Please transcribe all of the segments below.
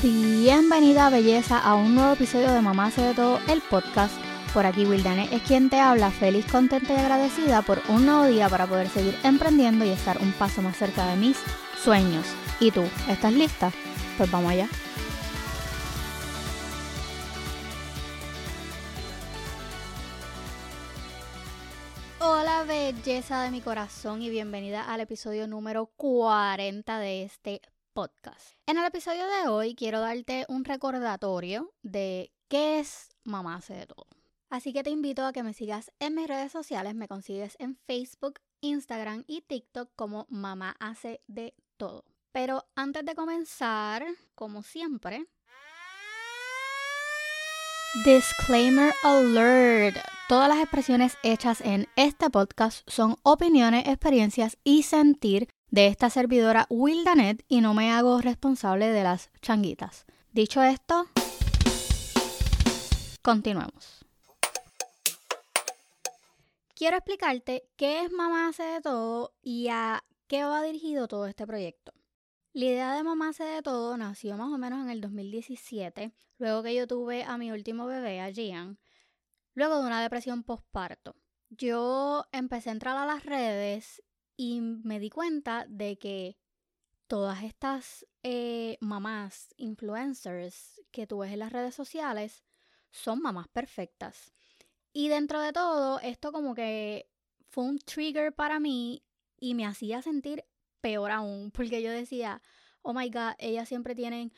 Bienvenida belleza a un nuevo episodio de Mamá hace de todo el podcast. Por aquí Wildane es quien te habla, feliz, contenta y agradecida por un nuevo día para poder seguir emprendiendo y estar un paso más cerca de mis sueños. ¿Y tú? ¿Estás lista? Pues vamos allá. Hola belleza de mi corazón y bienvenida al episodio número 40 de este podcast. En el episodio de hoy quiero darte un recordatorio de qué es Mamá hace de todo. Así que te invito a que me sigas en mis redes sociales, me consigues en Facebook, Instagram y TikTok como Mamá hace de todo. Pero antes de comenzar, como siempre, Disclaimer alert. Todas las expresiones hechas en este podcast son opiniones, experiencias y sentir de esta servidora Wildanet y no me hago responsable de las changuitas. Dicho esto, continuemos. Quiero explicarte qué es Mamá hace de todo y a qué va dirigido todo este proyecto. La idea de Mamá hace de todo nació más o menos en el 2017, luego que yo tuve a mi último bebé, a Gian, luego de una depresión postparto. Yo empecé a entrar a las redes y me di cuenta de que todas estas eh, mamás, influencers que tú ves en las redes sociales, son mamás perfectas. Y dentro de todo, esto como que fue un trigger para mí y me hacía sentir peor aún, porque yo decía, oh my god, ellas siempre tienen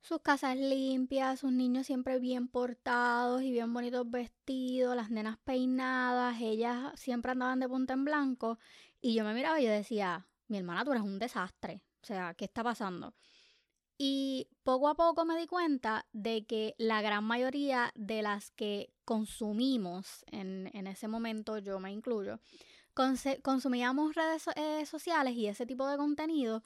sus casas limpias, sus niños siempre bien portados y bien bonitos vestidos, las nenas peinadas, ellas siempre andaban de punta en blanco y yo me miraba y yo decía, mi hermana, tú eres un desastre. O sea, ¿qué está pasando? Y poco a poco me di cuenta de que la gran mayoría de las que consumimos en, ese momento, yo me incluyo, consumíamos redes eh, sociales y ese tipo de contenido,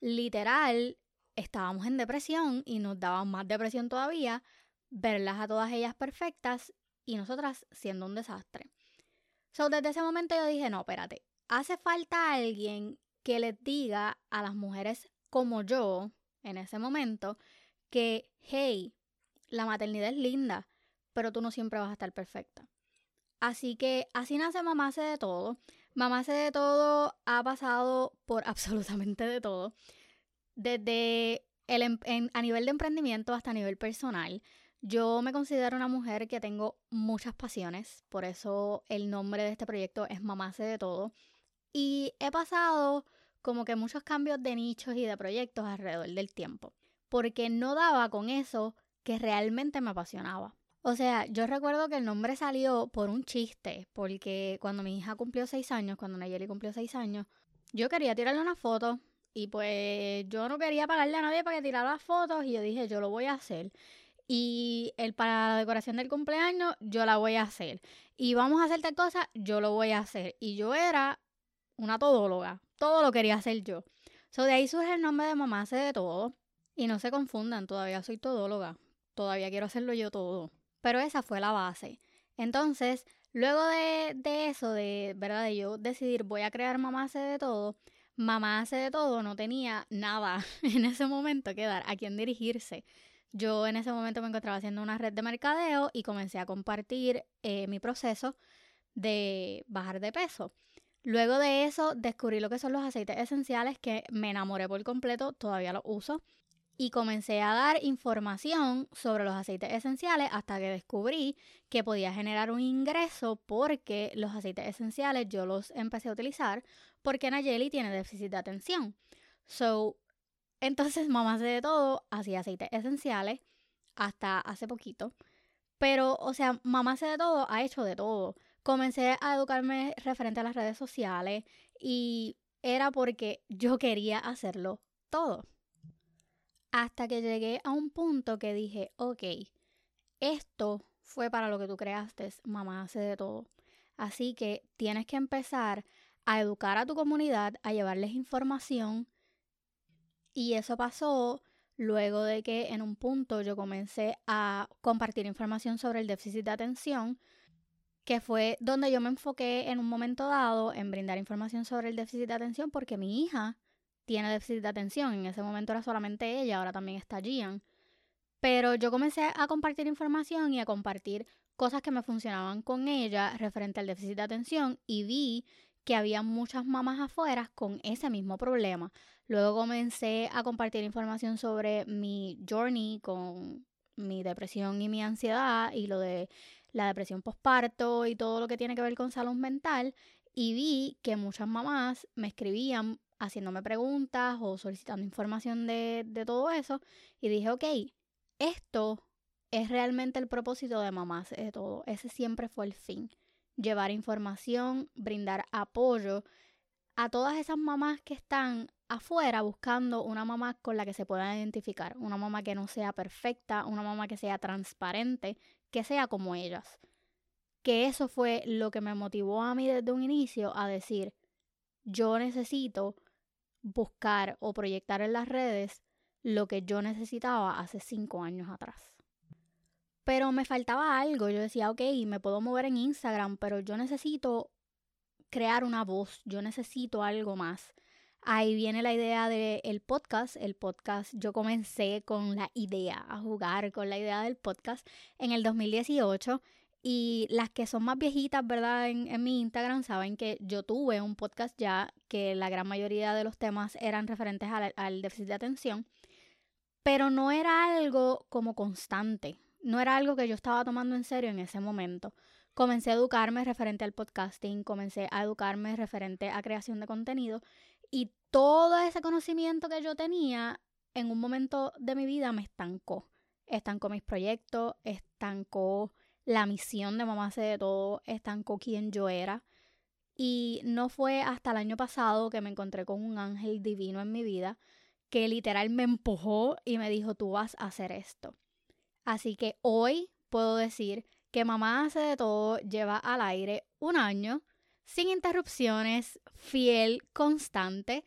literal, estábamos en depresión y nos daba más depresión todavía verlas a todas ellas perfectas y nosotras siendo un desastre. So, desde ese momento yo dije, no, espérate, hace falta alguien que les diga a las mujeres como yo, en ese momento, que, hey, la maternidad es linda, pero tú no siempre vas a estar perfecta. Así que así nace Mamá hace de todo. Mamá hace de todo ha pasado por absolutamente de todo. Desde el, em, a nivel de emprendimiento hasta a nivel personal. Yo me considero una mujer que tengo muchas pasiones, por eso el nombre de este proyecto es Mamá hace de todo. Y he pasado como que muchos cambios de nichos y de proyectos alrededor del tiempo, porque no daba con eso que realmente me apasionaba. O sea, yo recuerdo que el nombre salió por un chiste, porque cuando mi hija cumplió seis años, cuando Nayeli cumplió seis años, yo quería tirarle una foto y pues yo no quería pagarle a nadie para que tirara las fotos y yo dije, yo lo voy a hacer. Y el para la decoración del cumpleaños, yo la voy a hacer. Y vamos a hacer tal cosa, yo lo voy a hacer. Y yo era una todóloga. Todo lo quería hacer yo. So, de ahí surge el nombre de mamá hace de todo. Y no se confundan, todavía soy todóloga. Todavía quiero hacerlo yo todo. Pero esa fue la base. Entonces, luego de, de eso, de verdad, de yo decidir voy a crear mamá hace de todo, mamá hace de todo, no tenía nada en ese momento que dar, a quién dirigirse. Yo en ese momento me encontraba haciendo una red de mercadeo y comencé a compartir eh, mi proceso de bajar de peso. Luego de eso descubrí lo que son los aceites esenciales que me enamoré por completo, todavía los uso. Y comencé a dar información sobre los aceites esenciales hasta que descubrí que podía generar un ingreso porque los aceites esenciales yo los empecé a utilizar porque Nayeli tiene déficit de atención. So, entonces mamá hace de todo, hacía aceites esenciales hasta hace poquito. Pero, o sea, mamá hace de todo, ha hecho de todo comencé a educarme referente a las redes sociales y era porque yo quería hacerlo todo. Hasta que llegué a un punto que dije, ok, esto fue para lo que tú creaste, mamá hace de todo. Así que tienes que empezar a educar a tu comunidad, a llevarles información. Y eso pasó luego de que en un punto yo comencé a compartir información sobre el déficit de atención que fue donde yo me enfoqué en un momento dado en brindar información sobre el déficit de atención porque mi hija tiene déficit de atención. En ese momento era solamente ella, ahora también está Gian. Pero yo comencé a compartir información y a compartir cosas que me funcionaban con ella referente al déficit de atención y vi que había muchas mamás afuera con ese mismo problema. Luego comencé a compartir información sobre mi journey con mi depresión y mi ansiedad y lo de la depresión postparto y todo lo que tiene que ver con salud mental y vi que muchas mamás me escribían haciéndome preguntas o solicitando información de, de todo eso y dije, ok, esto es realmente el propósito de mamás de todo, ese siempre fue el fin, llevar información, brindar apoyo a todas esas mamás que están afuera buscando una mamá con la que se puedan identificar, una mamá que no sea perfecta, una mamá que sea transparente, que sea como ellas. Que eso fue lo que me motivó a mí desde un inicio a decir, yo necesito buscar o proyectar en las redes lo que yo necesitaba hace cinco años atrás. Pero me faltaba algo, yo decía, ok, me puedo mover en Instagram, pero yo necesito crear una voz, yo necesito algo más. Ahí viene la idea del podcast. El podcast, yo comencé con la idea, a jugar con la idea del podcast en el 2018. Y las que son más viejitas, ¿verdad? En, mi Instagram saben que yo tuve un podcast ya que la gran mayoría de los temas eran referentes al, al déficit de atención. Pero no era algo como constante. No era algo que yo estaba tomando en serio en ese momento comencé a educarme referente al podcasting, comencé a educarme referente a creación de contenido y todo ese conocimiento que yo tenía en un momento de mi vida me estancó. Estancó mis proyectos, estancó la misión de mamá hace de todo, estancó quién yo era. Y no fue hasta el año pasado que me encontré con un ángel divino en mi vida que literal me empujó y me dijo, tú vas a hacer esto. Así que hoy puedo decir que mamá hace de todo lleva al aire un año sin interrupciones, fiel, constante.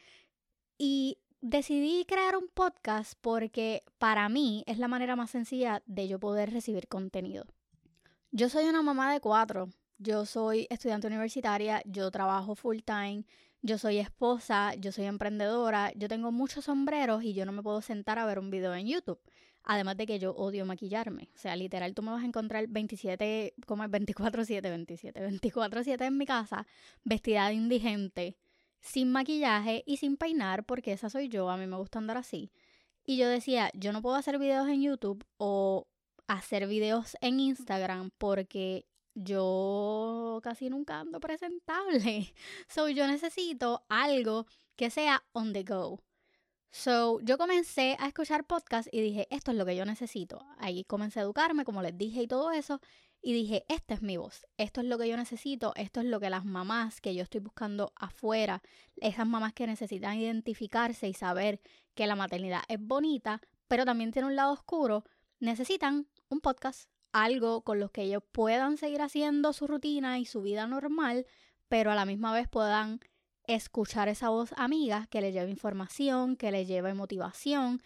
Y decidí crear un podcast porque para mí es la manera más sencilla de yo poder recibir contenido. Yo soy una mamá de cuatro. Yo soy estudiante universitaria, yo trabajo full time, yo soy esposa, yo soy emprendedora, yo tengo muchos sombreros y yo no me puedo sentar a ver un video en YouTube. Además de que yo odio maquillarme. O sea, literal, tú me vas a encontrar 27, como es 24-7, 27, 24-7 en mi casa, vestida de indigente, sin maquillaje y sin peinar, porque esa soy yo, a mí me gusta andar así. Y yo decía, yo no puedo hacer videos en YouTube o hacer videos en Instagram porque yo casi nunca ando presentable. So yo necesito algo que sea on the go. So, yo comencé a escuchar podcasts y dije, esto es lo que yo necesito. Ahí comencé a educarme, como les dije, y todo eso. Y dije, esta es mi voz, esto es lo que yo necesito, esto es lo que las mamás que yo estoy buscando afuera, esas mamás que necesitan identificarse y saber que la maternidad es bonita, pero también tiene un lado oscuro, necesitan un podcast, algo con los que ellos puedan seguir haciendo su rutina y su vida normal, pero a la misma vez puedan escuchar esa voz amiga que le lleva información, que le lleva motivación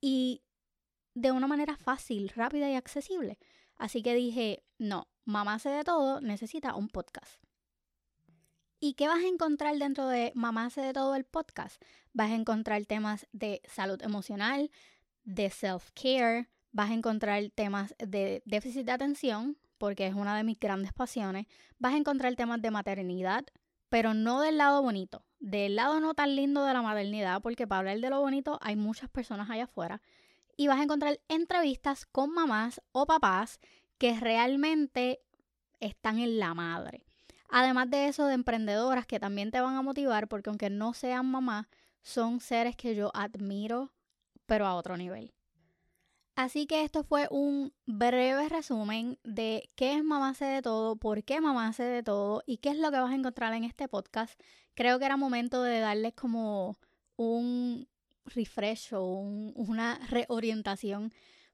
y de una manera fácil, rápida y accesible. Así que dije, no, mamá hace de todo, necesita un podcast. ¿Y qué vas a encontrar dentro de Mamá hace de todo el podcast? Vas a encontrar temas de salud emocional, de self-care, vas a encontrar temas de déficit de atención, porque es una de mis grandes pasiones, vas a encontrar temas de maternidad, pero no del lado bonito, del lado no tan lindo de la maternidad, porque para hablar de lo bonito hay muchas personas allá afuera. Y vas a encontrar entrevistas con mamás o papás que realmente están en la madre. Además de eso, de emprendedoras que también te van a motivar, porque aunque no sean mamás, son seres que yo admiro, pero a otro nivel. Así que esto fue un breve resumen de qué es Mamá hace de todo, por qué Mamá hace de todo y qué es lo que vas a encontrar en este podcast. Creo que era momento de darles como un refresh o una reorientación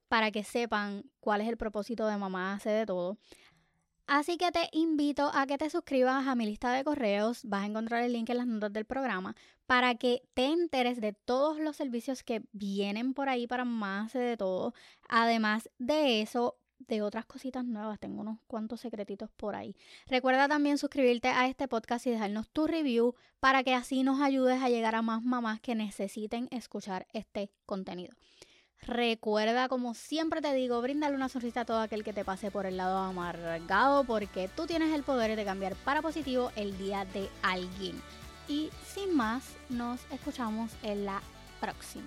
para que sepan cuál es el propósito de Mamá hace de todo. Así que te invito a que te suscribas a mi lista de correos, vas a encontrar el link en las notas del programa, para que te enteres de todos los servicios que vienen por ahí para más de todo. Además de eso, de otras cositas nuevas. Tengo unos cuantos secretitos por ahí. Recuerda también suscribirte a este podcast y dejarnos tu review para que así nos ayudes a llegar a más mamás que necesiten escuchar este contenido. Recuerda, como siempre te digo, brindale una sonrisa a todo aquel que te pase por el lado amargado porque tú tienes el poder de cambiar para positivo el día de alguien. Y sin más, nos escuchamos en la próxima.